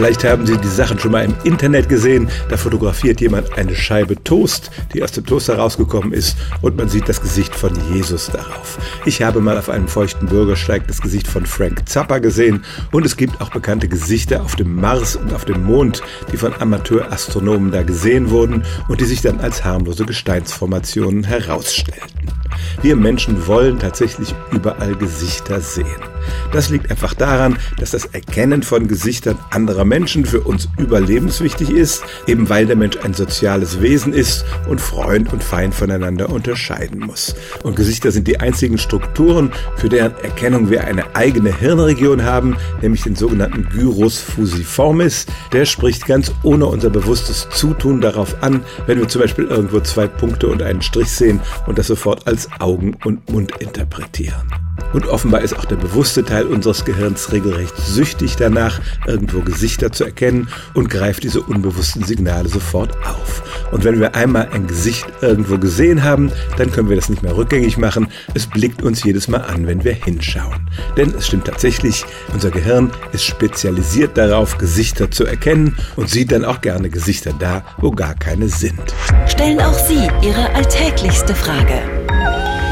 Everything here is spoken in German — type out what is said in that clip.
Vielleicht haben Sie die Sachen schon mal im Internet gesehen. Da fotografiert jemand eine Scheibe Toast, die aus dem Toaster rausgekommen ist und man sieht das Gesicht von Jesus darauf. Ich habe mal auf einem feuchten Bürgersteig das Gesicht von Frank Zappa gesehen und es gibt auch bekannte Gesichter auf dem Mars und auf dem Mond, die von Amateurastronomen da gesehen wurden und die sich dann als harmlose Gesteinsformationen herausstellten. Wir Menschen wollen tatsächlich überall Gesichter sehen. Das liegt einfach daran, dass das Erkennen von Gesichtern anderer Menschen für uns überlebenswichtig ist, eben weil der Mensch ein soziales Wesen ist und Freund und Feind voneinander unterscheiden muss. Und Gesichter sind die einzigen Strukturen, für deren Erkennung wir eine eigene Hirnregion haben, nämlich den sogenannten Gyrus fusiformis. Der spricht ganz ohne unser bewusstes Zutun darauf an, wenn wir zum Beispiel irgendwo zwei Punkte und einen Strich sehen und das sofort als Augen und Mund interpretieren. Und offenbar ist auch der bewusste Teil unseres Gehirns regelrecht süchtig danach, irgendwo Gesichter zu erkennen und greift diese unbewussten Signale sofort auf. Und wenn wir einmal ein Gesicht irgendwo gesehen haben, dann können wir das nicht mehr rückgängig machen. Es blickt uns jedes Mal an, wenn wir hinschauen. Denn es stimmt tatsächlich, unser Gehirn ist spezialisiert darauf, Gesichter zu erkennen und sieht dann auch gerne Gesichter da, wo gar keine sind. Stellen auch Sie Ihre alltäglichste Frage